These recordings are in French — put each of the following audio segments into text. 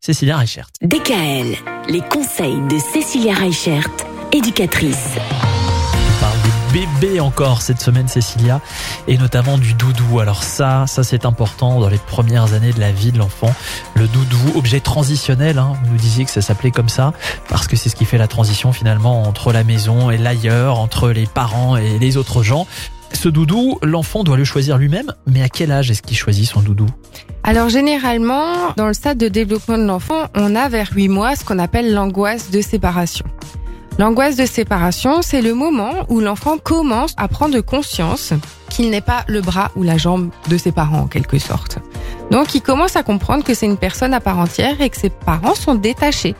Cécilia Reichert. DKL, les conseils de Cécilia Reichert, éducatrice. On parle des bébés encore cette semaine, Cécilia, et notamment du doudou. Alors ça, ça c'est important dans les premières années de la vie de l'enfant. Le doudou, objet transitionnel, hein, vous nous disiez que ça s'appelait comme ça, parce que c'est ce qui fait la transition finalement entre la maison et l'ailleurs, entre les parents et les autres gens. Ce doudou, l'enfant doit le choisir lui-même, mais à quel âge est-ce qu'il choisit son doudou? Alors généralement, dans le stade de développement de l'enfant, on a vers 8 mois ce qu'on appelle l'angoisse de séparation. L'angoisse de séparation, c'est le moment où l'enfant commence à prendre conscience qu'il n'est pas le bras ou la jambe de ses parents en quelque sorte. Donc il commence à comprendre que c'est une personne à part entière et que ses parents sont détachés.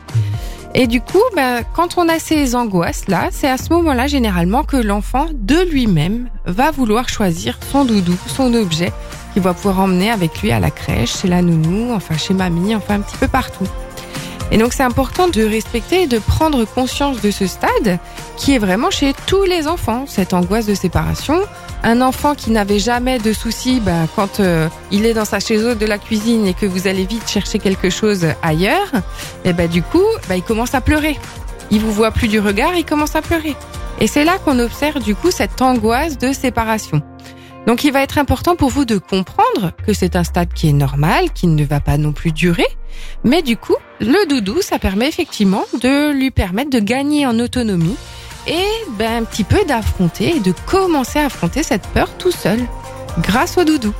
Et du coup, ben, quand on a ces angoisses-là, c'est à ce moment-là généralement que l'enfant de lui-même va vouloir choisir son doudou, son objet qu'il va pouvoir emmener avec lui à la crèche, chez la nounou, enfin chez mamie, enfin un petit peu partout. Et donc c'est important de respecter et de prendre conscience de ce stade qui est vraiment chez tous les enfants, cette angoisse de séparation. Un enfant qui n'avait jamais de soucis ben, quand euh, il est dans sa chaise de la cuisine et que vous allez vite chercher quelque chose ailleurs, et ben du coup, ben, il commence à pleurer. Il vous voit plus du regard, il commence à pleurer. Et c'est là qu'on observe du coup cette angoisse de séparation. Donc il va être important pour vous de comprendre que c'est un stade qui est normal, qui ne va pas non plus durer. Mais du coup, le doudou, ça permet effectivement de lui permettre de gagner en autonomie et ben, un petit peu d'affronter et de commencer à affronter cette peur tout seul grâce au doudou.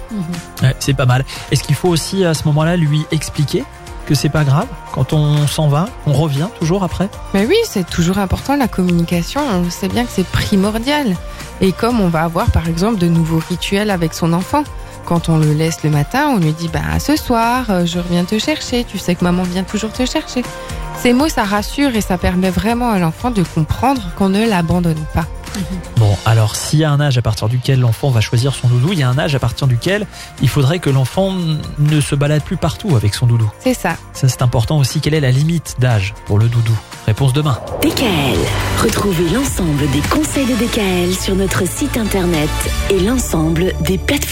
Ouais, C'est pas mal. Est-ce qu'il faut aussi à ce moment-là lui expliquer que c'est pas grave quand on s'en va, on revient toujours après? Mais oui, c'est toujours important la communication. On sait bien que c'est primordial. Et comme on va avoir par exemple de nouveaux rituels avec son enfant. Quand on le laisse le matin, on lui dit bah ce soir, euh, je reviens te chercher. Tu sais que maman vient toujours te chercher. Ces mots, ça rassure et ça permet vraiment à l'enfant de comprendre qu'on ne l'abandonne pas. Bon, alors s'il y a un âge à partir duquel l'enfant va choisir son doudou, il y a un âge à partir duquel il faudrait que l'enfant ne se balade plus partout avec son doudou. C'est ça. Ça c'est important aussi. Quelle est la limite d'âge pour le doudou? Réponse demain. DKL, retrouvez l'ensemble des conseils de DKL sur notre site internet et l'ensemble des plateformes.